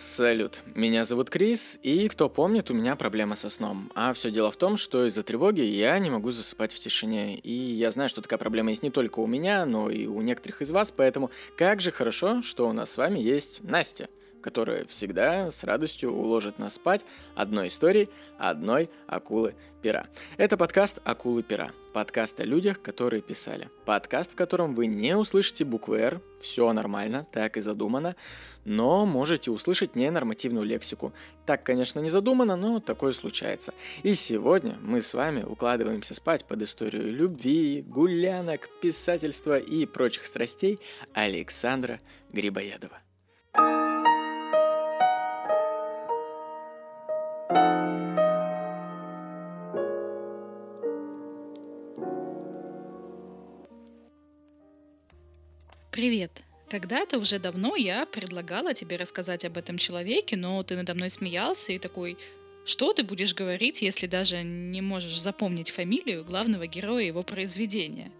Салют, меня зовут Крис, и кто помнит, у меня проблема со сном. А все дело в том, что из-за тревоги я не могу засыпать в тишине. И я знаю, что такая проблема есть не только у меня, но и у некоторых из вас, поэтому как же хорошо, что у нас с вами есть Настя которая всегда с радостью уложит нас спать одной историей одной акулы пера. Это подкаст «Акулы пера». Подкаст о людях, которые писали. Подкаст, в котором вы не услышите буквы «Р», все нормально, так и задумано, но можете услышать ненормативную лексику. Так, конечно, не задумано, но такое случается. И сегодня мы с вами укладываемся спать под историю любви, гулянок, писательства и прочих страстей Александра Грибоедова. Когда-то уже давно я предлагала тебе рассказать об этом человеке, но ты надо мной смеялся и такой, что ты будешь говорить, если даже не можешь запомнить фамилию главного героя его произведения?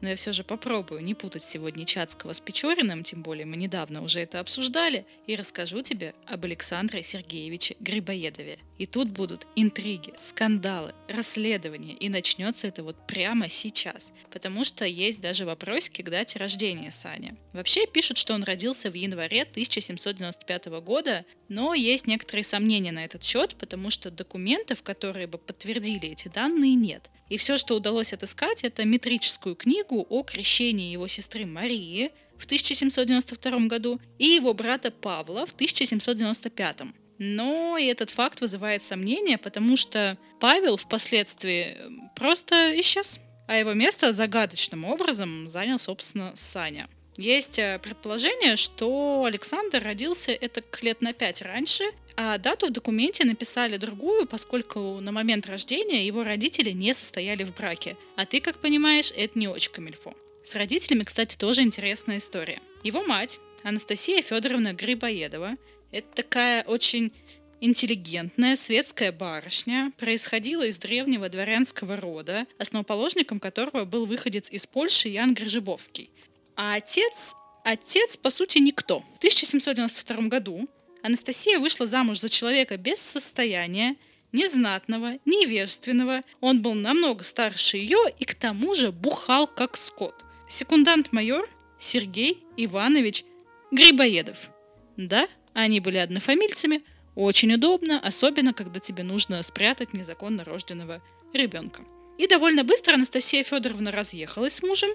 но я все же попробую не путать сегодня Чацкого с Печориным, тем более мы недавно уже это обсуждали, и расскажу тебе об Александре Сергеевиче Грибоедове. И тут будут интриги, скандалы, расследования, и начнется это вот прямо сейчас, потому что есть даже вопросики к дате рождения Сани. Вообще пишут, что он родился в январе 1795 года, но есть некоторые сомнения на этот счет, потому что документов, которые бы подтвердили эти данные, нет. И все, что удалось отыскать, это метрическую книгу о крещении его сестры Марии в 1792 году и его брата Павла в 1795. Но и этот факт вызывает сомнения, потому что Павел впоследствии просто исчез, а его место загадочным образом занял, собственно, Саня. Есть э, предположение, что Александр родился это лет на пять раньше, а дату в документе написали другую, поскольку на момент рождения его родители не состояли в браке. А ты, как понимаешь, это не очень камильфо. С родителями, кстати, тоже интересная история. Его мать, Анастасия Федоровна Грибоедова, это такая очень интеллигентная светская барышня, происходила из древнего дворянского рода, основоположником которого был выходец из Польши Ян Грижебовский. А отец, отец, по сути, никто. В 1792 году Анастасия вышла замуж за человека без состояния, незнатного, невежественного. Он был намного старше ее и к тому же бухал как скот. Секундант-майор Сергей Иванович Грибоедов. Да, они были однофамильцами. Очень удобно, особенно когда тебе нужно спрятать незаконно рожденного ребенка. И довольно быстро Анастасия Федоровна разъехалась с мужем,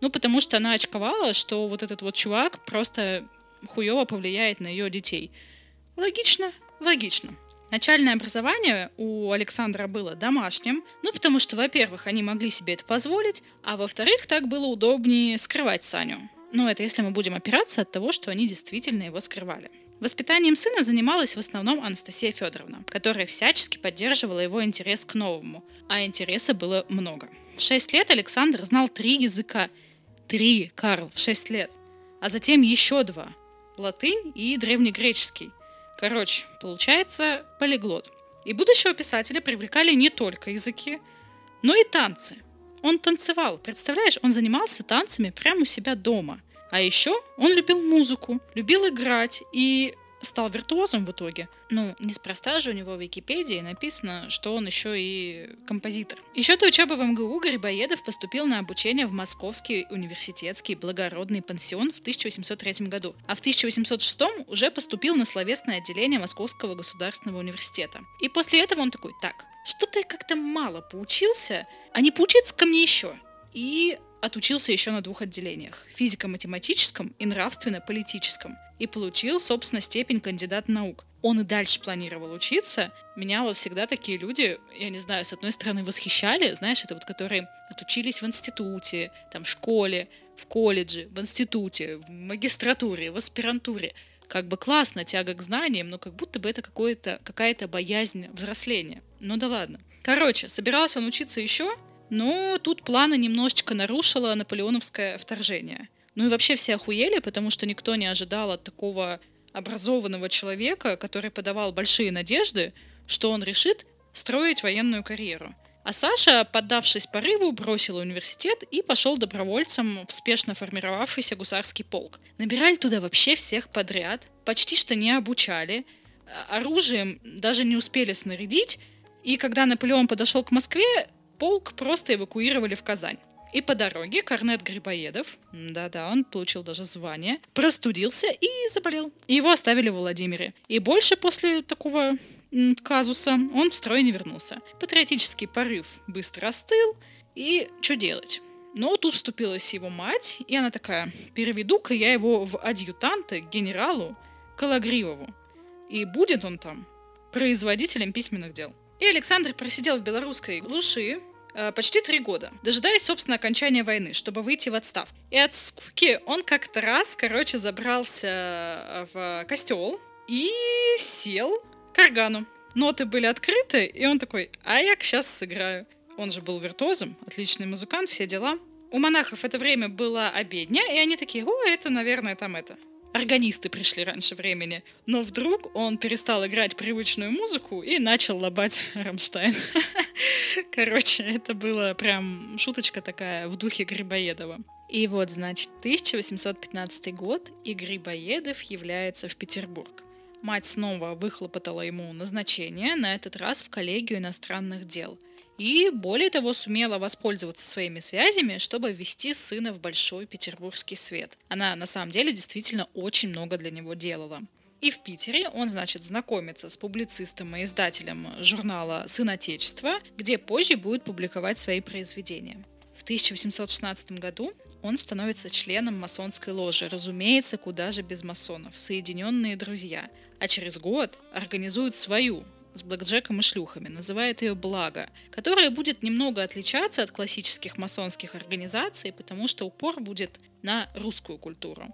ну, потому что она очковала, что вот этот вот чувак просто хуево повлияет на ее детей. Логично, логично. Начальное образование у Александра было домашним, ну потому что, во-первых, они могли себе это позволить, а во-вторых, так было удобнее скрывать Саню. Ну это если мы будем опираться от того, что они действительно его скрывали. Воспитанием сына занималась в основном Анастасия Федоровна, которая всячески поддерживала его интерес к новому, а интереса было много. В 6 лет Александр знал три языка. Три, Карл, в 6 лет. А затем еще два латынь и древнегреческий. Короче, получается полиглот. И будущего писателя привлекали не только языки, но и танцы. Он танцевал, представляешь, он занимался танцами прямо у себя дома. А еще он любил музыку, любил играть, и стал виртуозом в итоге. Ну, неспроста же у него в Википедии написано, что он еще и композитор. Еще до учебы в МГУ Грибоедов поступил на обучение в Московский университетский благородный пансион в 1803 году, а в 1806 уже поступил на словесное отделение Московского государственного университета. И после этого он такой, так, что-то я как-то мало поучился, а не поучиться ко мне еще. И отучился еще на двух отделениях – физико-математическом и нравственно-политическом, и получил, собственно, степень кандидат наук. Он и дальше планировал учиться. Меня вот всегда такие люди, я не знаю, с одной стороны восхищали, знаешь, это вот которые отучились в институте, там, в школе, в колледже, в институте, в магистратуре, в аспирантуре. Как бы классно, тяга к знаниям, но как будто бы это какое-то, какая-то боязнь взросления. Ну да ладно. Короче, собирался он учиться еще, но тут планы немножечко нарушило наполеоновское вторжение. Ну и вообще все охуели, потому что никто не ожидал от такого образованного человека, который подавал большие надежды, что он решит строить военную карьеру. А Саша, поддавшись порыву, бросил университет и пошел добровольцем в спешно формировавшийся гусарский полк. Набирали туда вообще всех подряд, почти что не обучали, а, оружием даже не успели снарядить, и когда Наполеон подошел к Москве, полк просто эвакуировали в Казань. И по дороге Корнет Грибоедов, да-да, он получил даже звание, простудился и заболел. Его оставили в Владимире. И больше после такого казуса он в строй не вернулся. Патриотический порыв быстро остыл, и что делать? Но тут вступилась его мать, и она такая, переведу-ка я его в адъютанты генералу Калагривову. И будет он там производителем письменных дел. И Александр просидел в белорусской глуши почти три года, дожидаясь, собственно, окончания войны, чтобы выйти в отставку. И от скуки он как-то раз, короче, забрался в костел и сел к органу. Ноты были открыты, и он такой, а я сейчас сыграю. Он же был виртуозом, отличный музыкант, все дела. У монахов это время было обедня, и они такие, о, это, наверное, там это. Органисты пришли раньше времени. Но вдруг он перестал играть привычную музыку и начал лобать Рамштайн. Короче, это было прям шуточка такая в духе Грибоедова. И вот, значит, 1815 год, и Грибоедов является в Петербург. Мать снова выхлопотала ему назначение, на этот раз в коллегию иностранных дел. И, более того, сумела воспользоваться своими связями, чтобы ввести сына в большой петербургский свет. Она, на самом деле, действительно очень много для него делала. И в Питере он, значит, знакомится с публицистом и издателем журнала «Сын Отечества», где позже будет публиковать свои произведения. В 1816 году он становится членом масонской ложи, разумеется, куда же без масонов, соединенные друзья. А через год организует свою, с блэкджеком и шлюхами, называет ее «Благо», которая будет немного отличаться от классических масонских организаций, потому что упор будет на русскую культуру.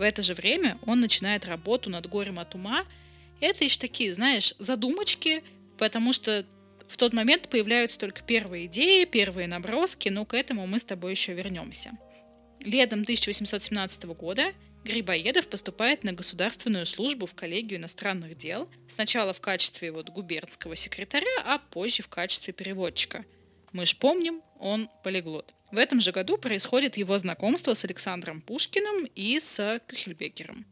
В это же время он начинает работу над «Горем от ума». Это лишь такие, знаешь, задумочки, потому что в тот момент появляются только первые идеи, первые наброски, но к этому мы с тобой еще вернемся. Летом 1817 года Грибоедов поступает на государственную службу в коллегию иностранных дел, сначала в качестве вот губернского секретаря, а позже в качестве переводчика. Мы ж помним, он полиглот. В этом же году происходит его знакомство с Александром Пушкиным и с Кюхельбекером.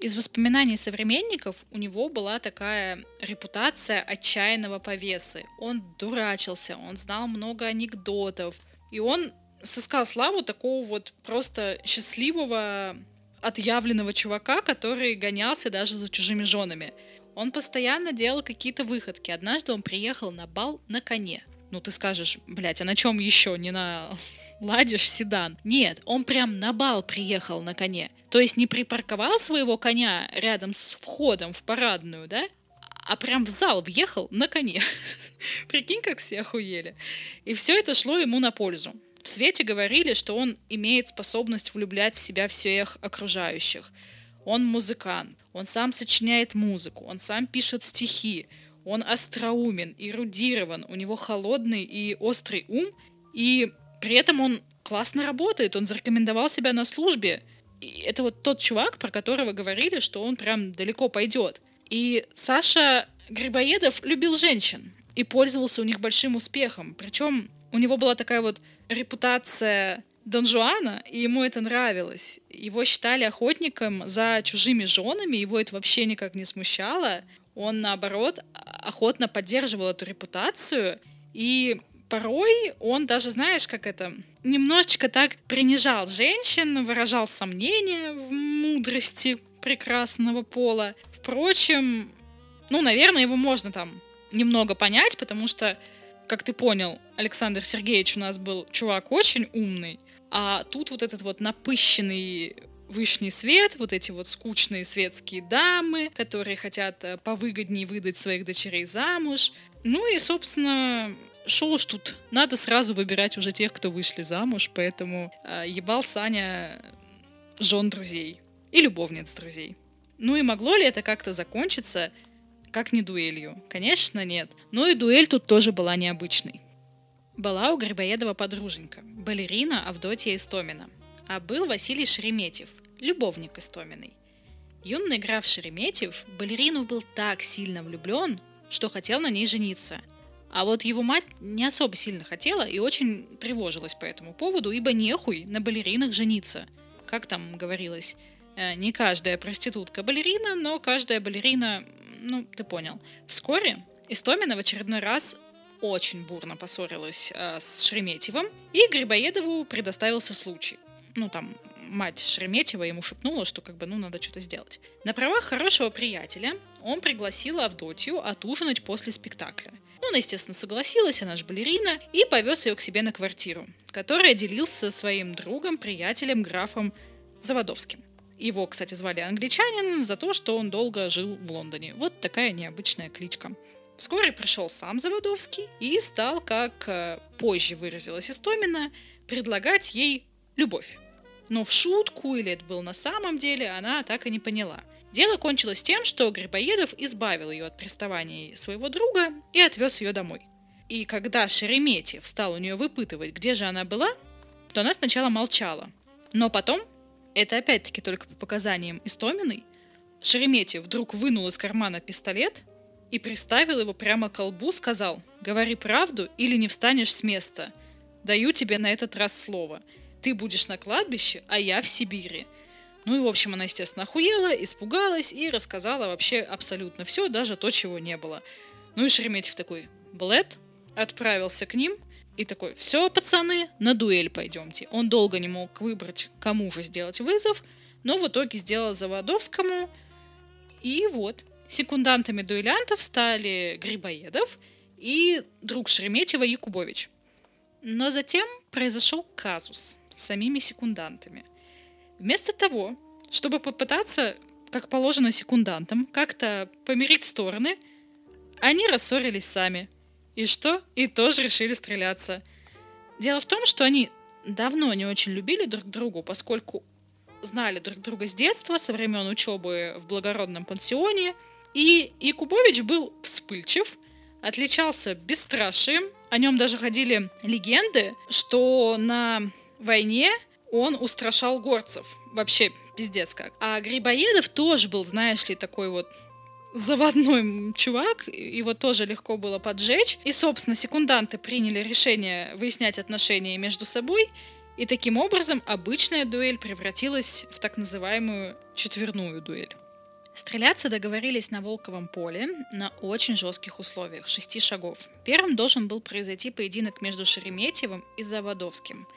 Из воспоминаний современников у него была такая репутация отчаянного повесы. Он дурачился, он знал много анекдотов, и он сыскал славу такого вот просто счастливого, отъявленного чувака, который гонялся даже за чужими женами. Он постоянно делал какие-то выходки. Однажды он приехал на бал на коне. Ну, ты скажешь, блядь, а на чем еще? Не на ладишь седан. Нет, он прям на бал приехал на коне. То есть не припарковал своего коня рядом с входом в парадную, да? А прям в зал въехал на коне. Прикинь, как все охуели. И все это шло ему на пользу. В свете говорили, что он имеет способность влюблять в себя всех окружающих. Он музыкант, он сам сочиняет музыку, он сам пишет стихи, он остроумен, эрудирован, у него холодный и острый ум, и при этом он классно работает, он зарекомендовал себя на службе. И это вот тот чувак, про которого говорили, что он прям далеко пойдет. И Саша Грибоедов любил женщин и пользовался у них большим успехом. Причем у него была такая вот репутация Дон Жуана, и ему это нравилось. Его считали охотником за чужими женами, его это вообще никак не смущало. Он, наоборот, охотно поддерживал эту репутацию, и порой он даже, знаешь, как это, немножечко так принижал женщин, выражал сомнения в мудрости прекрасного пола. Впрочем, ну, наверное, его можно там немного понять, потому что как ты понял, Александр Сергеевич у нас был чувак очень умный, а тут вот этот вот напыщенный вышний свет, вот эти вот скучные светские дамы, которые хотят э, повыгоднее выдать своих дочерей замуж. Ну и, собственно, шо уж тут, надо сразу выбирать уже тех, кто вышли замуж, поэтому э, ебал Саня жен друзей и любовниц друзей. Ну и могло ли это как-то закончиться как не дуэлью? Конечно, нет. Но и дуэль тут тоже была необычной. Была у Грибоедова подруженька, балерина Авдотья Истомина. А был Василий Шереметьев, любовник Истоминой. Юный граф Шереметьев балерину был так сильно влюблен, что хотел на ней жениться. А вот его мать не особо сильно хотела и очень тревожилась по этому поводу, ибо нехуй на балеринах жениться. Как там говорилось, э, не каждая проститутка балерина, но каждая балерина, ну, ты понял. Вскоре Истомина в очередной раз очень бурно поссорилась э, с Шереметьевым, и Грибоедову предоставился случай. Ну, там, мать Шереметьева ему шепнула, что как бы, ну, надо что-то сделать. На правах хорошего приятеля он пригласил Авдотью отужинать после спектакля. Ну, она, естественно, согласилась, она же балерина, и повез ее к себе на квартиру, которая делился своим другом, приятелем, графом Заводовским. Его, кстати, звали англичанин за то, что он долго жил в Лондоне. Вот такая необычная кличка. Вскоре пришел сам Заводовский и стал, как э, позже выразилась Истомина, предлагать ей любовь. Но в шутку или это было на самом деле, она так и не поняла. Дело кончилось тем, что Грибоедов избавил ее от приставаний своего друга и отвез ее домой. И когда Шереметьев стал у нее выпытывать, где же она была, то она сначала молчала. Но потом, это опять-таки только по показаниям Истоминой, Шереметьев вдруг вынул из кармана пистолет и приставил его прямо к колбу, сказал «Говори правду или не встанешь с места. Даю тебе на этот раз слово. Ты будешь на кладбище, а я в Сибири. Ну и, в общем, она, естественно, охуела, испугалась и рассказала вообще абсолютно все, даже то, чего не было. Ну и Шереметьев такой, Блэд, отправился к ним и такой, все, пацаны, на дуэль пойдемте. Он долго не мог выбрать, кому же сделать вызов, но в итоге сделал Заводовскому. И вот, секундантами дуэлянтов стали Грибоедов и друг Шереметьева Якубович. Но затем произошел казус самими секундантами – Вместо того, чтобы попытаться, как положено секундантам, как-то помирить стороны, они рассорились сами. И что? И тоже решили стреляться. Дело в том, что они давно не очень любили друг другу, поскольку знали друг друга с детства, со времен учебы в благородном пансионе. И Якубович был вспыльчив, отличался бесстрашием. О нем даже ходили легенды, что на войне он устрашал горцев. Вообще пиздец как. А Грибоедов тоже был, знаешь ли, такой вот заводной чувак, его тоже легко было поджечь. И, собственно, секунданты приняли решение выяснять отношения между собой, и таким образом обычная дуэль превратилась в так называемую четверную дуэль. Стреляться договорились на Волковом поле на очень жестких условиях, шести шагов. Первым должен был произойти поединок между Шереметьевым и Заводовским –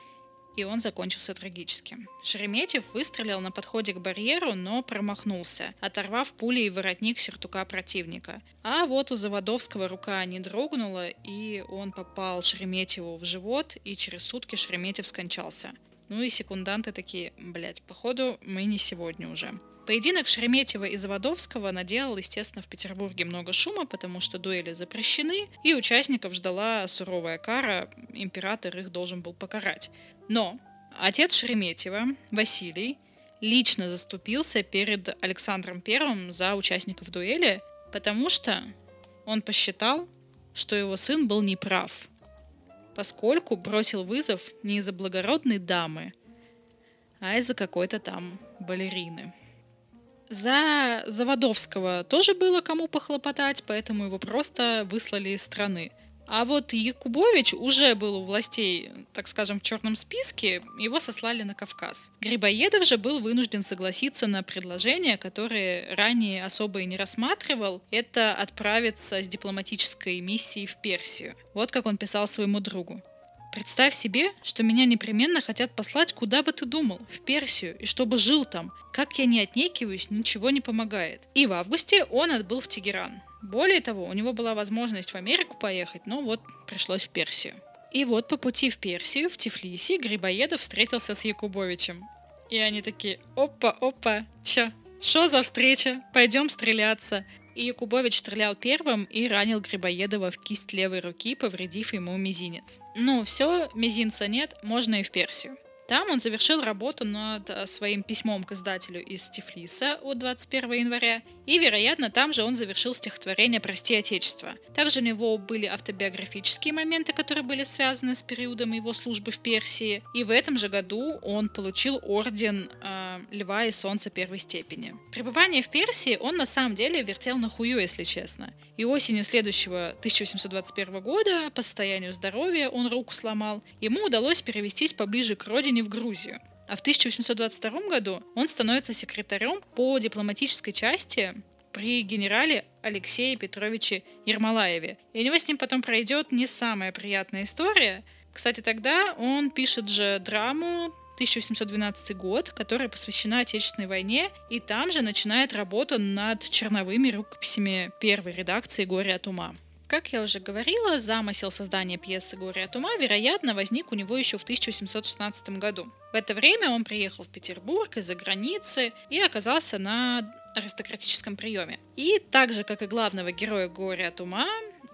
и он закончился трагически. Шереметьев выстрелил на подходе к барьеру, но промахнулся, оторвав пулей воротник сюртука противника. А вот у Заводовского рука не дрогнула, и он попал Шереметьеву в живот, и через сутки Шереметьев скончался. Ну и секунданты такие, блять, походу мы не сегодня уже. Поединок Шереметьева и Заводовского наделал, естественно, в Петербурге много шума, потому что дуэли запрещены, и участников ждала суровая кара, император их должен был покарать. Но отец Шереметьева, Василий, лично заступился перед Александром Первым за участников дуэли, потому что он посчитал, что его сын был неправ, поскольку бросил вызов не из-за благородной дамы, а из-за какой-то там балерины. За Заводовского тоже было кому похлопотать, поэтому его просто выслали из страны – а вот Якубович уже был у властей, так скажем, в черном списке, его сослали на Кавказ. Грибоедов же был вынужден согласиться на предложение, которое ранее особо и не рассматривал, это отправиться с дипломатической миссией в Персию. Вот как он писал своему другу. Представь себе, что меня непременно хотят послать, куда бы ты думал, в Персию, и чтобы жил там. Как я не отнекиваюсь, ничего не помогает. И в августе он отбыл в Тегеран. Более того, у него была возможность в Америку поехать, но вот пришлось в Персию. И вот по пути в Персию, в Тифлисе, Грибоедов встретился с Якубовичем. И они такие, опа, опа, чё, что за встреча? Пойдем стреляться. И Якубович стрелял первым и ранил Грибоедова в кисть левой руки, повредив ему мизинец. Ну, все, мизинца нет, можно и в Персию. Там он завершил работу над э, своим письмом к издателю из Тифлиса от 21 января и, вероятно, там же он завершил стихотворение «Прости, Отечество». Также у него были автобиографические моменты, которые были связаны с периодом его службы в Персии, и в этом же году он получил орден э, Льва и Солнца первой степени. Пребывание в Персии он на самом деле вертел на хую, если честно. И осенью следующего 1821 года, по состоянию здоровья, он руку сломал, ему удалось перевестись поближе к родине в Грузию. А в 1822 году он становится секретарем по дипломатической части при генерале Алексее Петровиче Ермолаеве. И у него с ним потом пройдет не самая приятная история. Кстати, тогда он пишет же драму 1812 год, которая посвящена Отечественной войне, и там же начинает работу над черновыми рукописями первой редакции «Горе от ума». Как я уже говорила, замысел создания пьесы «Горе от ума», вероятно, возник у него еще в 1816 году. В это время он приехал в Петербург из-за границы и оказался на аристократическом приеме. И так же, как и главного героя «Горе от ума»,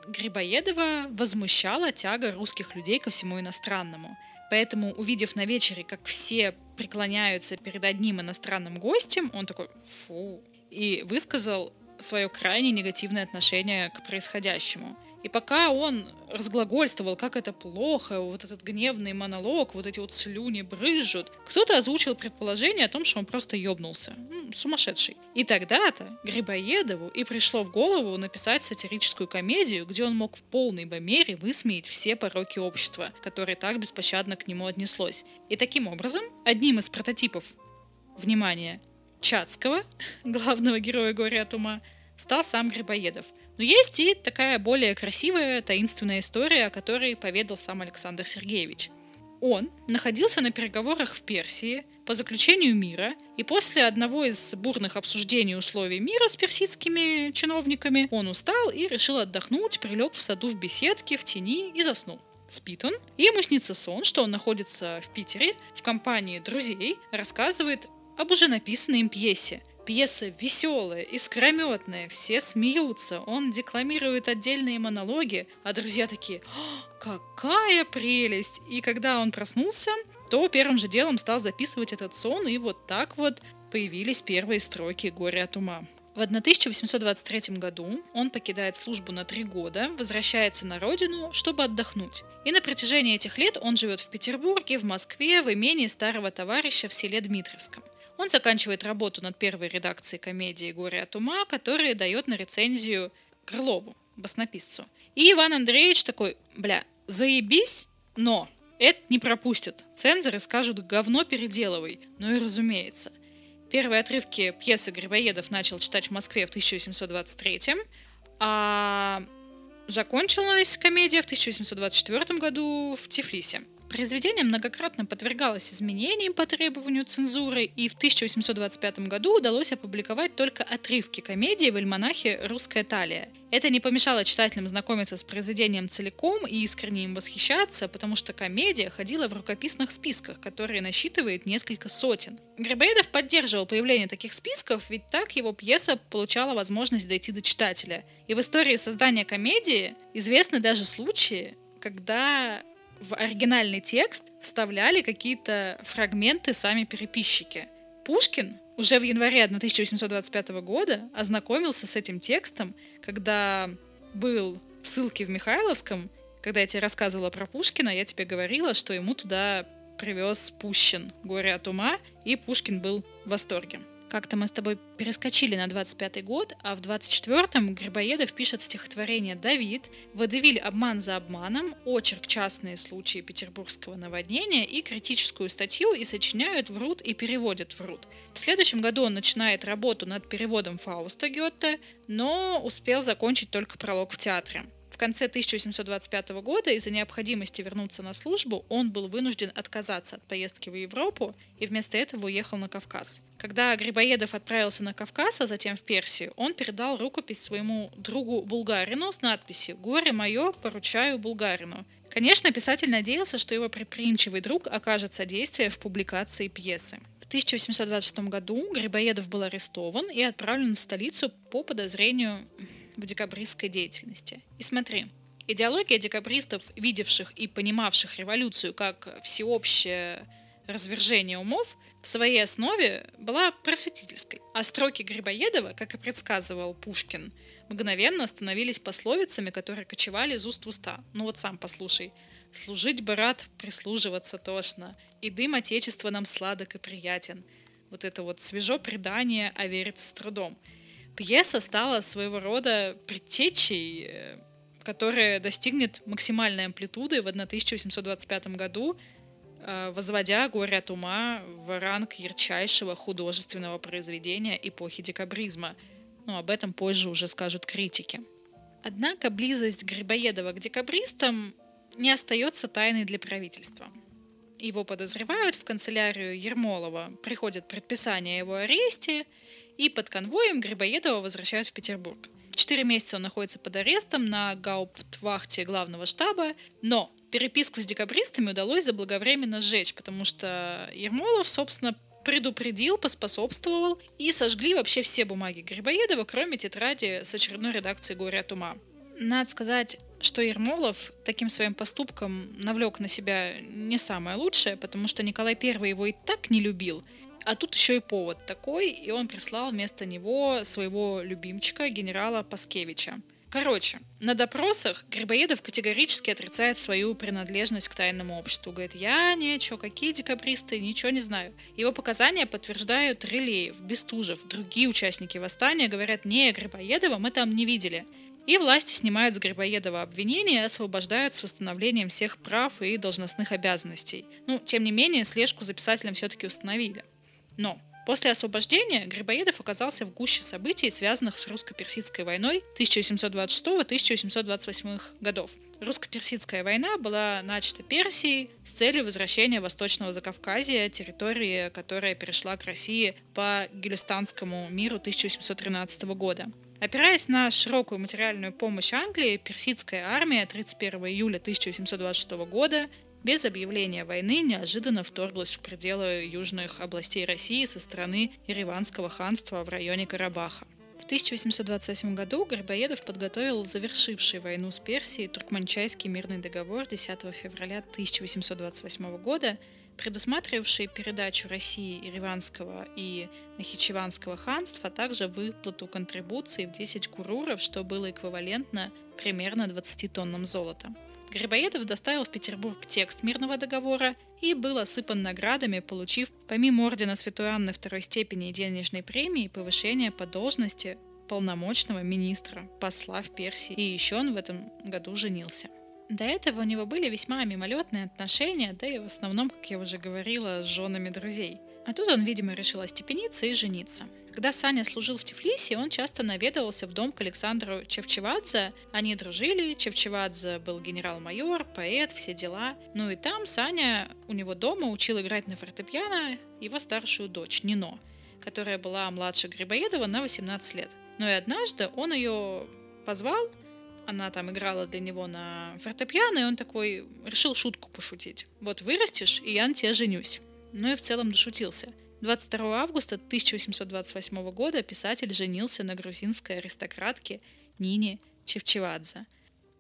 Грибоедова возмущала тяга русских людей ко всему иностранному. Поэтому, увидев на вечере, как все преклоняются перед одним иностранным гостем, он такой «фу», и высказал свое крайне негативное отношение к происходящему. И пока он разглагольствовал, как это плохо, вот этот гневный монолог, вот эти вот слюни брызжут, кто-то озвучил предположение о том, что он просто ёбнулся. Ну, сумасшедший. И тогда-то Грибоедову и пришло в голову написать сатирическую комедию, где он мог в полной бы мере высмеять все пороки общества, которое так беспощадно к нему отнеслось. И таким образом, одним из прототипов, внимание, Чацкого, главного героя «Горя от ума», стал сам Грибоедов. Но есть и такая более красивая, таинственная история, о которой поведал сам Александр Сергеевич. Он находился на переговорах в Персии по заключению мира, и после одного из бурных обсуждений условий мира с персидскими чиновниками он устал и решил отдохнуть, прилег в саду в беседке, в тени и заснул. Спит он, и ему снится сон, что он находится в Питере в компании друзей, рассказывает об уже написанной им пьесе. Пьеса веселая, искрометная, все смеются, он декламирует отдельные монологи, а друзья такие «Какая прелесть!» И когда он проснулся, то первым же делом стал записывать этот сон, и вот так вот появились первые строки «Горе от ума». В 1823 году он покидает службу на три года, возвращается на родину, чтобы отдохнуть. И на протяжении этих лет он живет в Петербурге, в Москве, в имении старого товарища в селе Дмитровском. Он заканчивает работу над первой редакцией комедии «Горе от ума», которая дает на рецензию Крылову, баснописцу. И Иван Андреевич такой, бля, заебись, но это не пропустят. Цензоры скажут «говно переделывай». Ну и разумеется. Первые отрывки пьесы Грибоедов начал читать в Москве в 1823 а закончилась комедия в 1824 году в Тифлисе. Произведение многократно подвергалось изменениям по требованию цензуры, и в 1825 году удалось опубликовать только отрывки комедии в альманахе «Русская талия». Это не помешало читателям знакомиться с произведением целиком и искренне им восхищаться, потому что комедия ходила в рукописных списках, которые насчитывает несколько сотен. Грибоедов поддерживал появление таких списков, ведь так его пьеса получала возможность дойти до читателя. И в истории создания комедии известны даже случаи, когда в оригинальный текст вставляли какие-то фрагменты сами переписчики. Пушкин уже в январе 1825 года ознакомился с этим текстом, когда был в ссылке в Михайловском, когда я тебе рассказывала про Пушкина, я тебе говорила, что ему туда привез Пущин «Горе от ума», и Пушкин был в восторге. Как-то мы с тобой перескочили на 25-й год, а в 24-м Грибоедов пишет стихотворение «Давид», «Водевиль обман за обманом», очерк «Частные случаи петербургского наводнения» и критическую статью и сочиняют «Врут» и переводят «Врут». В следующем году он начинает работу над переводом Фауста Гетте, но успел закончить только пролог в театре конце 1825 года из-за необходимости вернуться на службу он был вынужден отказаться от поездки в Европу и вместо этого уехал на Кавказ. Когда Грибоедов отправился на Кавказ, а затем в Персию, он передал рукопись своему другу Булгарину с надписью «Горе мое, поручаю Булгарину». Конечно, писатель надеялся, что его предприимчивый друг окажет содействие в публикации пьесы. В 1826 году Грибоедов был арестован и отправлен в столицу по подозрению в декабристской деятельности. И смотри, идеология декабристов, видевших и понимавших революцию как всеобщее развержение умов, в своей основе была просветительской, а строки Грибоедова, как и предсказывал Пушкин, мгновенно становились пословицами, которые кочевали из уст в уста. Ну вот сам послушай. «Служить бы рад, прислуживаться тошно, и дым Отечества нам сладок и приятен». Вот это вот свежо предание, а верить с трудом. Пьеса стала своего рода предтечей, э, которая достигнет максимальной амплитуды в 1825 году Э, возводя «Горе от ума» в ранг ярчайшего художественного произведения эпохи декабризма. Но об этом позже уже скажут критики. Однако близость Грибоедова к декабристам не остается тайной для правительства. Его подозревают в канцелярию Ермолова, приходят предписание его аресте, и под конвоем Грибоедова возвращают в Петербург. Четыре месяца он находится под арестом на гауптвахте главного штаба, но переписку с декабристами удалось заблаговременно сжечь, потому что Ермолов, собственно, предупредил, поспособствовал и сожгли вообще все бумаги Грибоедова, кроме тетради с очередной редакцией «Горе от ума». Надо сказать, что Ермолов таким своим поступком навлек на себя не самое лучшее, потому что Николай I его и так не любил, а тут еще и повод такой, и он прислал вместо него своего любимчика, генерала Паскевича. Короче, на допросах Грибоедов категорически отрицает свою принадлежность к тайному обществу. Говорит, я ничего, какие декабристы, ничего не знаю. Его показания подтверждают Релеев, Бестужев, другие участники восстания говорят, не, Грибоедова мы там не видели. И власти снимают с Грибоедова обвинения и освобождают с восстановлением всех прав и должностных обязанностей. Ну, тем не менее, слежку за писателем все-таки установили. Но После освобождения Грибоедов оказался в гуще событий, связанных с русско-персидской войной 1726-1828 годов. Русско-персидская война была начата Персией с целью возвращения Восточного Закавказья, территории, которая перешла к России по Гелистанскому миру 1813 года. Опираясь на широкую материальную помощь Англии, персидская армия 31 июля 1726 года без объявления войны неожиданно вторглась в пределы южных областей России со стороны Ереванского ханства в районе Карабаха. В 1828 году Грибоедов подготовил завершивший войну с Персией Туркманчайский мирный договор 10 февраля 1828 года, предусматривавший передачу России Ереванского и Нахичеванского ханств, а также выплату контрибуций в 10 куруров, что было эквивалентно примерно 20 тоннам золота. Грибоедов доставил в Петербург текст мирного договора и был осыпан наградами, получив помимо ордена Святой Анны второй степени и денежной премии повышение по должности полномочного министра, посла в Персии, и еще он в этом году женился. До этого у него были весьма мимолетные отношения, да и в основном, как я уже говорила, с женами друзей. А тут он, видимо, решил остепениться и жениться – когда Саня служил в Тифлисе, он часто наведывался в дом к Александру Чевчевадзе. Они дружили, Чевчевадзе был генерал-майор, поэт, все дела. Ну и там Саня у него дома учил играть на фортепиано его старшую дочь Нино, которая была младше Грибоедова на 18 лет. Но и однажды он ее позвал, она там играла для него на фортепиано, и он такой решил шутку пошутить. Вот вырастешь, и я на тебя женюсь. Ну и в целом дошутился. 22 августа 1828 года писатель женился на грузинской аристократке Нине Чевчевадзе.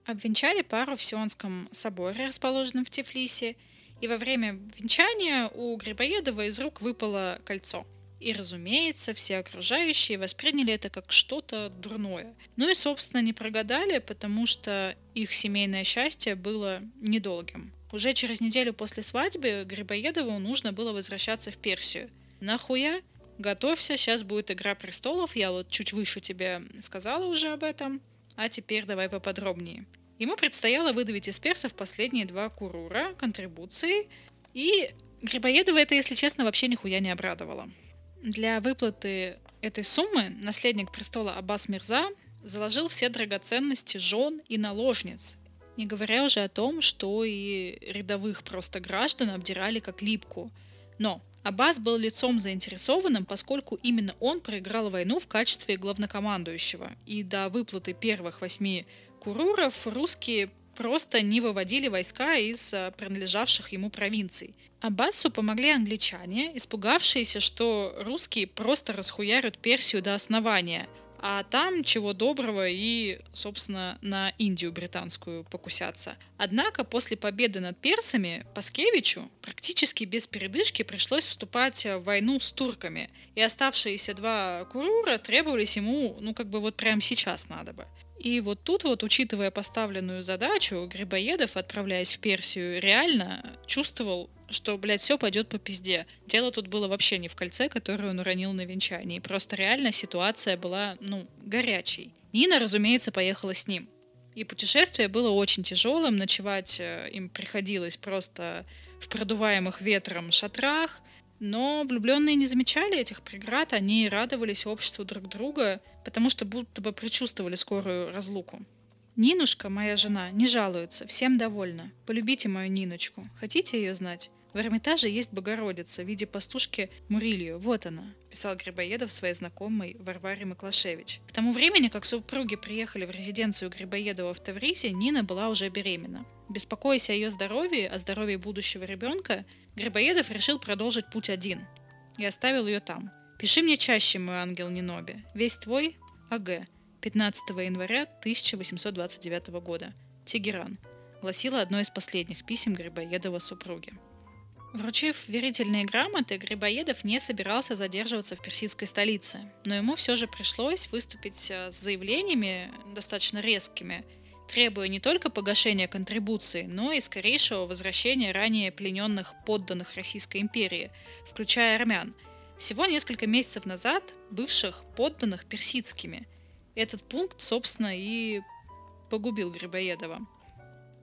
Обвенчали пару в Сионском соборе, расположенном в Тифлисе, и во время венчания у Грибоедова из рук выпало кольцо. И, разумеется, все окружающие восприняли это как что-то дурное. Ну и, собственно, не прогадали, потому что их семейное счастье было недолгим. Уже через неделю после свадьбы Грибоедову нужно было возвращаться в Персию – нахуя? Готовься, сейчас будет Игра престолов, я вот чуть выше тебе сказала уже об этом, а теперь давай поподробнее. Ему предстояло выдавить из персов последние два курура, контрибуции, и Грибоедова это, если честно, вообще нихуя не обрадовало. Для выплаты этой суммы наследник престола Аббас Мирза заложил все драгоценности жен и наложниц, не говоря уже о том, что и рядовых просто граждан обдирали как липку. Но Аббас был лицом заинтересованным, поскольку именно он проиграл войну в качестве главнокомандующего, и до выплаты первых восьми куруров русские просто не выводили войска из а, принадлежавших ему провинций. Аббасу помогли англичане, испугавшиеся, что русские просто расхуярят Персию до основания, а там чего доброго и, собственно, на Индию британскую покусятся. Однако после победы над персами Паскевичу практически без передышки пришлось вступать в войну с турками, и оставшиеся два курура требовались ему, ну как бы вот прямо сейчас надо бы. И вот тут вот, учитывая поставленную задачу, Грибоедов, отправляясь в Персию, реально чувствовал, что, блядь, все пойдет по пизде. Дело тут было вообще не в кольце, которое он уронил на венчании. Просто реально ситуация была, ну, горячей. Нина, разумеется, поехала с ним. И путешествие было очень тяжелым, ночевать э, им приходилось просто в продуваемых ветром шатрах, но влюбленные не замечали этих преград, они радовались обществу друг друга, потому что будто бы предчувствовали скорую разлуку. Нинушка, моя жена, не жалуется, всем довольна. Полюбите мою Ниночку. Хотите ее знать? В Эрмитаже есть Богородица в виде пастушки Мурилью. Вот она, писал Грибоедов своей знакомой Варваре Маклашевич. К тому времени, как супруги приехали в резиденцию Грибоедова в Тавризе, Нина была уже беременна. Беспокоясь о ее здоровье, о здоровье будущего ребенка, Грибоедов решил продолжить путь один и оставил ее там. «Пиши мне чаще, мой ангел Ниноби. Весь твой АГ. 15 января 1829 года. Тегеран», гласило одно из последних писем Грибоедова супруге. Вручив верительные грамоты, Грибоедов не собирался задерживаться в персидской столице, но ему все же пришлось выступить э, с заявлениями достаточно резкими, требуя не только погашения контрибуции, но и скорейшего возвращения ранее плененных подданных Российской империи, включая армян, всего несколько месяцев назад бывших подданных персидскими. Этот пункт, собственно, и погубил Грибоедова.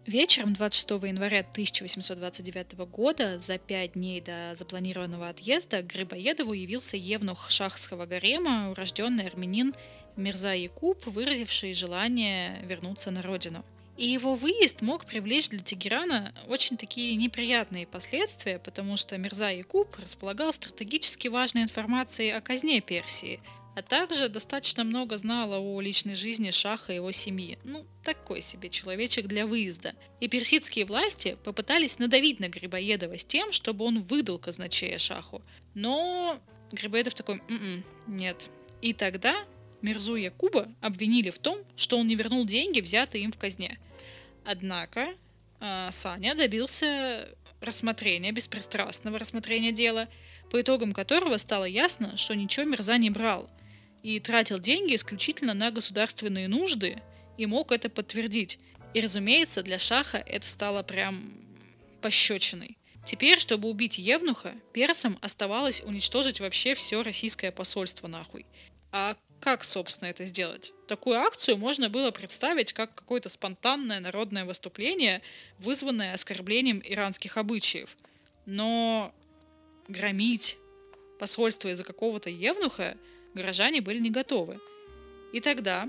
Вечером 26 января 1829 года, за пять дней до запланированного отъезда, к Грибоедову явился евнух шахского гарема, урожденный армянин Мирза Якуб, выразивший желание вернуться на родину. И его выезд мог привлечь для Тегерана очень такие неприятные последствия, потому что Мирза Якуб располагал стратегически важной информацией о казне Персии – а также достаточно много знала о личной жизни Шаха и его семьи. Ну, такой себе человечек для выезда. И персидские власти попытались надавить на Грибоедова с тем, чтобы он выдал казначея Шаху. Но Грибоедов такой, М-м, нет. И тогда Мирзу Якуба обвинили в том, что он не вернул деньги, взятые им в казне. Однако э, Саня добился рассмотрения, беспристрастного рассмотрения дела, по итогам которого стало ясно, что ничего Мирза не брал – и тратил деньги исключительно на государственные нужды и мог это подтвердить. И, разумеется, для Шаха это стало прям пощечиной. Теперь, чтобы убить Евнуха, персам оставалось уничтожить вообще все российское посольство нахуй. А как, собственно, это сделать? Такую акцию можно было представить как какое-то спонтанное народное выступление, вызванное оскорблением иранских обычаев. Но громить посольство из-за какого-то евнуха горожане были не готовы. И тогда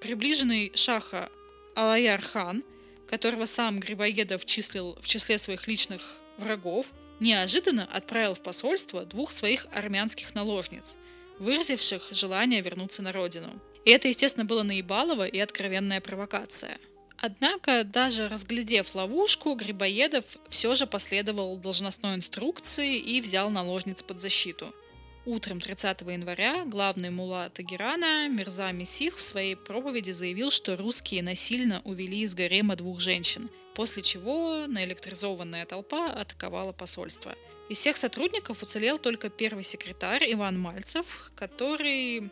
приближенный шаха Алаяр хан, которого сам Грибоедов числил в числе своих личных врагов, неожиданно отправил в посольство двух своих армянских наложниц, выразивших желание вернуться на родину. И это, естественно, было наебалово и откровенная провокация. Однако, даже разглядев ловушку, Грибоедов все же последовал должностной инструкции и взял наложниц под защиту – Утром 30 января главный мула Тагирана Мирза Месих в своей проповеди заявил, что русские насильно увели из гарема двух женщин, после чего наэлектризованная толпа атаковала посольство. Из всех сотрудников уцелел только первый секретарь Иван Мальцев, который,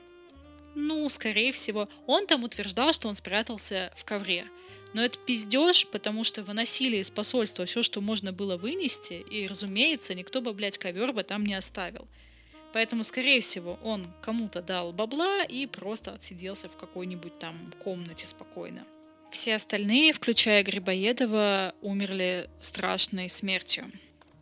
ну, скорее всего, он там утверждал, что он спрятался в ковре. Но это пиздеж, потому что выносили из посольства все, что можно было вынести, и, разумеется, никто бы, блядь, ковер бы там не оставил. Поэтому, скорее всего, он кому-то дал бабла и просто отсиделся в какой-нибудь там комнате спокойно. Все остальные, включая Грибоедова, умерли страшной смертью.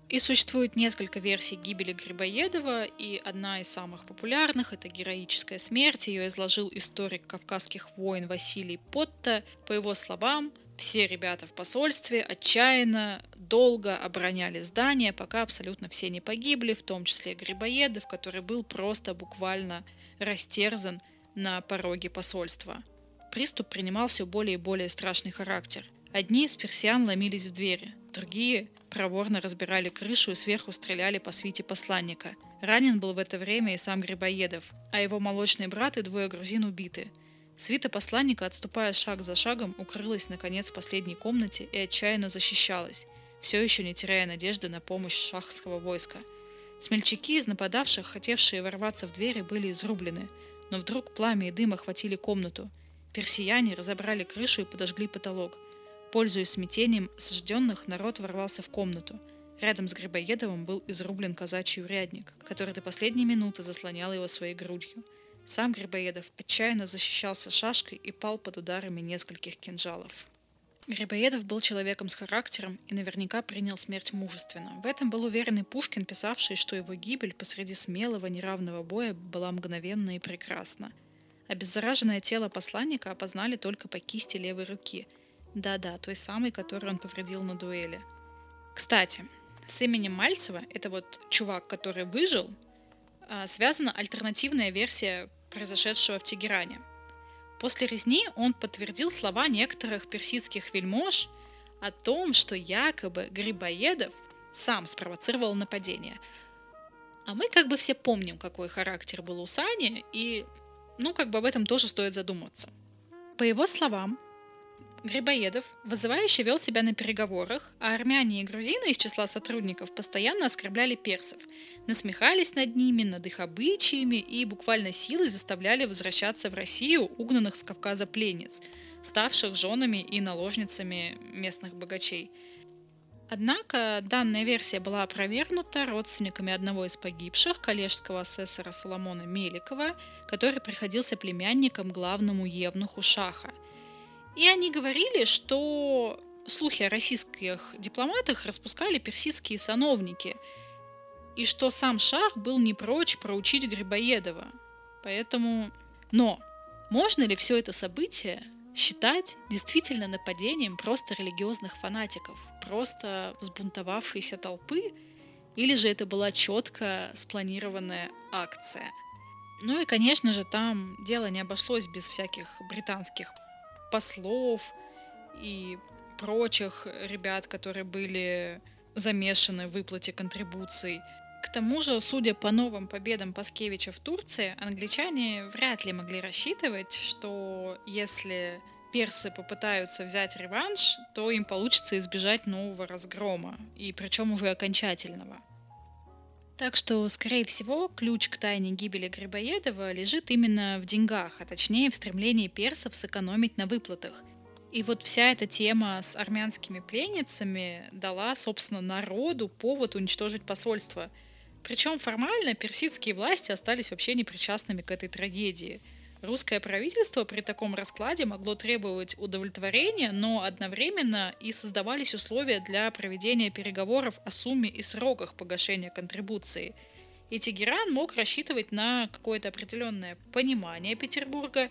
И существует несколько версий гибели Грибоедова, и одна из самых популярных – это героическая смерть. Ее изложил историк кавказских войн Василий Потта. По его словам, все ребята в посольстве отчаянно долго обороняли здание, пока абсолютно все не погибли, в том числе Грибоедов, который был просто буквально растерзан на пороге посольства. Приступ принимал все более и более страшный характер. Одни из персиан ломились в двери, другие проворно разбирали крышу и сверху стреляли по свите посланника. Ранен был в это время и сам Грибоедов, а его молочный брат и двое грузин убиты. Свита посланника, отступая шаг за шагом, укрылась наконец в последней комнате и отчаянно защищалась, все еще не теряя надежды на помощь шахского войска. Смельчаки из нападавших, хотевшие ворваться в двери, были изрублены, но вдруг пламя и дым охватили комнату. Персияне разобрали крышу и подожгли потолок. Пользуясь смятением сожженных, народ ворвался в комнату. Рядом с Грибоедовым был изрублен казачий урядник, который до последней минуты заслонял его своей грудью. Сам Грибоедов отчаянно защищался шашкой и пал под ударами нескольких кинжалов. Грибоедов был человеком с характером и наверняка принял смерть мужественно. В этом был уверен и Пушкин, писавший, что его гибель посреди смелого неравного боя была мгновенна и прекрасна. Обеззараженное тело посланника опознали только по кисти левой руки – да-да, той самой, которую он повредил на дуэли. Кстати, с именем Мальцева, это вот чувак, который выжил, а, связана альтернативная версия произошедшего в Тегеране. После резни он подтвердил слова некоторых персидских вельмож о том, что якобы Грибоедов сам спровоцировал нападение. А мы как бы все помним, какой характер был у Сани, и ну как бы об этом тоже стоит задуматься. По его словам, Грибоедов вызывающе вел себя на переговорах, а армяне и грузины из числа сотрудников постоянно оскорбляли персов, насмехались над ними, над их обычаями и буквально силой заставляли возвращаться в Россию угнанных с Кавказа пленниц, ставших женами и наложницами местных богачей. Однако данная версия была опровергнута родственниками одного из погибших, коллежского асессора Соломона Меликова, который приходился племянником главному евнуху Шаха – и они говорили, что слухи о российских дипломатах распускали персидские сановники, и что сам Шах был не прочь проучить Грибоедова. Поэтому... Но можно ли все это событие считать действительно нападением просто религиозных фанатиков, просто взбунтовавшейся толпы, или же это была четко спланированная акция? Ну и, конечно же, там дело не обошлось без всяких британских послов и прочих ребят, которые были замешаны в выплате контрибуций. К тому же, судя по новым победам Паскевича в Турции, англичане вряд ли могли рассчитывать, что если персы попытаются взять реванш, то им получится избежать нового разгрома, и причем уже окончательного. Так что, скорее всего, ключ к тайне гибели Грибоедова лежит именно в деньгах, а точнее в стремлении персов сэкономить на выплатах. И вот вся эта тема с армянскими пленницами дала, собственно, народу повод уничтожить посольство. Причем формально персидские власти остались вообще непричастными к этой трагедии – Русское правительство при таком раскладе могло требовать удовлетворения, но одновременно и создавались условия для проведения переговоров о сумме и сроках погашения контрибуции. И Тегеран мог рассчитывать на какое-то определенное понимание Петербурга,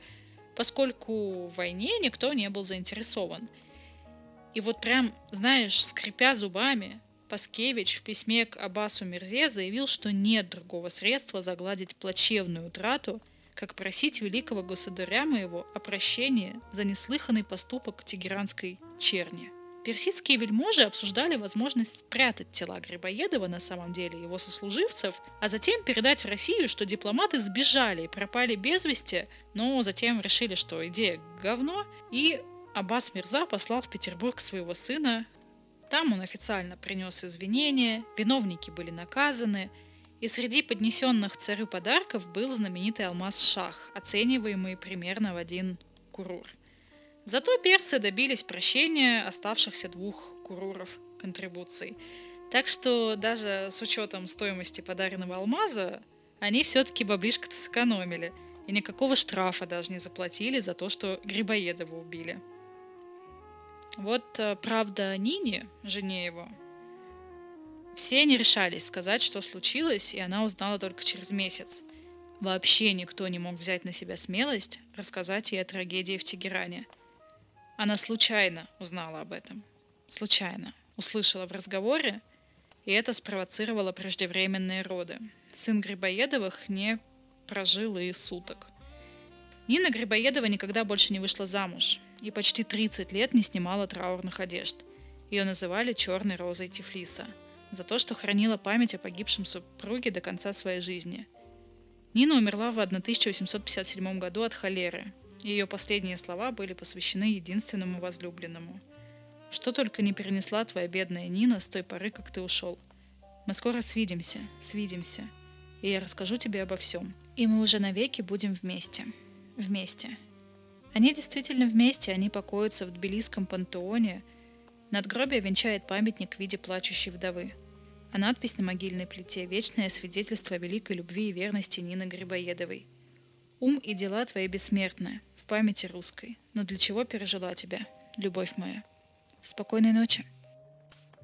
поскольку в войне никто не был заинтересован. И вот прям, знаешь, скрипя зубами, Паскевич в письме к Аббасу Мирзе заявил, что нет другого средства загладить плачевную утрату – как просить великого государя моего о прощении за неслыханный поступок тегеранской черни. Персидские вельможи обсуждали возможность спрятать тела Грибоедова на самом деле его сослуживцев, а затем передать в Россию, что дипломаты сбежали и пропали без вести, но затем решили, что идея говно, и Аббас Мирза послал в Петербург своего сына. Там он официально принес извинения, виновники были наказаны, и среди поднесенных царю подарков был знаменитый алмаз Шах, оцениваемый примерно в один курур. Зато персы добились прощения оставшихся двух куруров контрибуций. Так что даже с учетом стоимости подаренного алмаза, они все-таки баблишко-то сэкономили. И никакого штрафа даже не заплатили за то, что Грибоедова убили. Вот э, правда Нине, жене его, все не решались сказать, что случилось, и она узнала только через месяц. Вообще никто не мог взять на себя смелость рассказать ей о трагедии в Тегеране. Она случайно узнала об этом. Случайно. Услышала в разговоре, и это спровоцировало преждевременные роды. Сын Грибоедовых не прожил и суток. Нина Грибоедова никогда больше не вышла замуж. и почти 30 лет не снимала траурных одежд. Ее называли «черной розой Тифлиса» за то, что хранила память о погибшем супруге до конца своей жизни. Нина умерла в 1857 году от холеры. Ее последние слова были посвящены единственному возлюбленному. Что только не перенесла твоя бедная Нина с той поры, как ты ушел. Мы скоро свидимся, свидимся, и я расскажу тебе обо всем. И мы уже навеки будем вместе. Вместе. Они действительно вместе, они покоятся в Тбилисском пантеоне. Надгробие венчает памятник в виде плачущей вдовы. А надпись на могильной плите – вечное свидетельство великой любви и верности Нины Грибоедовой. Ум и дела твои бессмертны, в памяти русской. Но для чего пережила тебя, любовь моя? Спокойной ночи.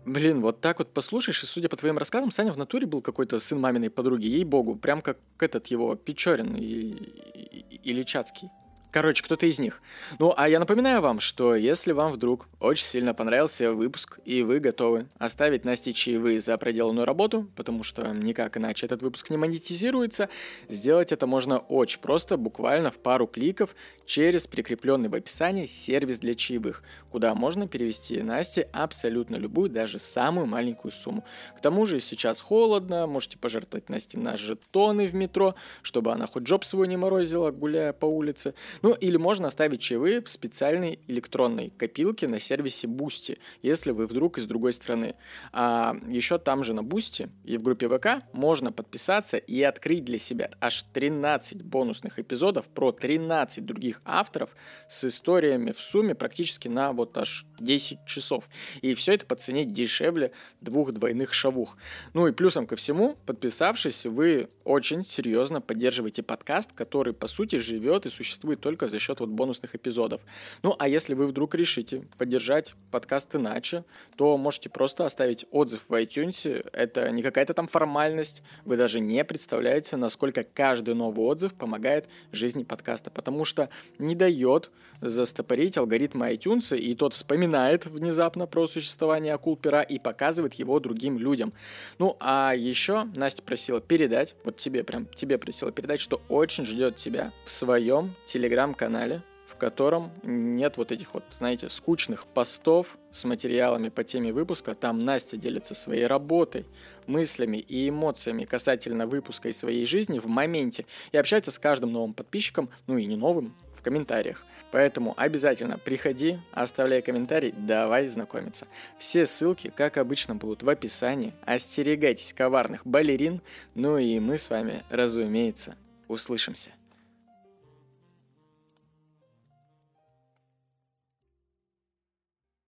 Блин, вот так вот послушаешь, и судя по твоим рассказам, Саня в натуре был какой-то сын маминой подруги, ей-богу, прям как этот его Печорин или Чацкий. Короче, кто-то из них. Ну, а я напоминаю вам, что если вам вдруг очень сильно понравился выпуск, и вы готовы оставить Насте чаевые за проделанную работу, потому что никак иначе этот выпуск не монетизируется, сделать это можно очень просто, буквально в пару кликов через прикрепленный в описании сервис для чаевых, куда можно перевести Насте абсолютно любую, даже самую маленькую сумму. К тому же сейчас холодно, можете пожертвовать Насте на жетоны в метро, чтобы она хоть жоп свой не морозила, гуляя по улице. Ну или можно оставить чаевые в специальной электронной копилке на сервисе Boosty, если вы вдруг из другой страны. А еще там же на Boosty и в группе ВК можно подписаться и открыть для себя аж 13 бонусных эпизодов про 13 других авторов с историями в сумме практически на вот аж 10 часов. И все это по цене дешевле двух двойных шавух. Ну и плюсом ко всему, подписавшись, вы очень серьезно поддерживаете подкаст, который по сути живет и существует только за счет вот бонусных эпизодов. Ну, а если вы вдруг решите поддержать подкаст иначе, то можете просто оставить отзыв в iTunes. Это не какая-то там формальность. Вы даже не представляете, насколько каждый новый отзыв помогает жизни подкаста, потому что не дает застопорить алгоритмы iTunes, и тот вспоминает внезапно про существование акул пера и показывает его другим людям. Ну, а еще Настя просила передать, вот тебе прям, тебе просила передать, что очень ждет тебя в своем телеграм телеграм-канале, в котором нет вот этих вот, знаете, скучных постов с материалами по теме выпуска. Там Настя делится своей работой, мыслями и эмоциями касательно выпуска и своей жизни в моменте и общается с каждым новым подписчиком, ну и не новым, в комментариях. Поэтому обязательно приходи, оставляй комментарий, давай знакомиться. Все ссылки, как обычно, будут в описании. Остерегайтесь коварных балерин. Ну и мы с вами, разумеется, услышимся.